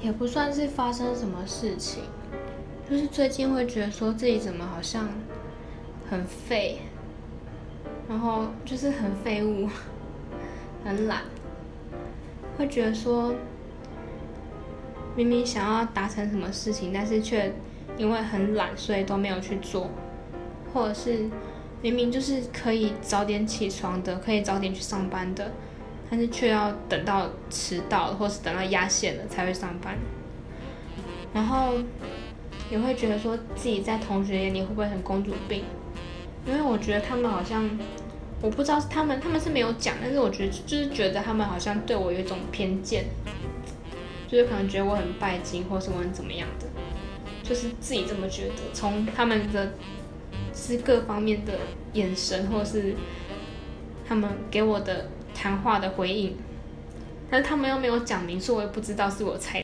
也不算是发生什么事情，就是最近会觉得说自己怎么好像很废，然后就是很废物，很懒，会觉得说明明想要达成什么事情，但是却因为很懒，所以都没有去做，或者是明明就是可以早点起床的，可以早点去上班的。但是却要等到迟到，或是等到压线了才会上班，然后也会觉得说自己在同学眼里会不会很公主病？因为我觉得他们好像，我不知道他们他们是没有讲，但是我觉得就是觉得他们好像对我有一种偏见，就是可能觉得我很拜金，或是我很怎么样的，就是自己这么觉得。从他们的是各方面的眼神，或是他们给我的。谈话的回应，但是他们又没有讲明，所以我也不知道是我猜。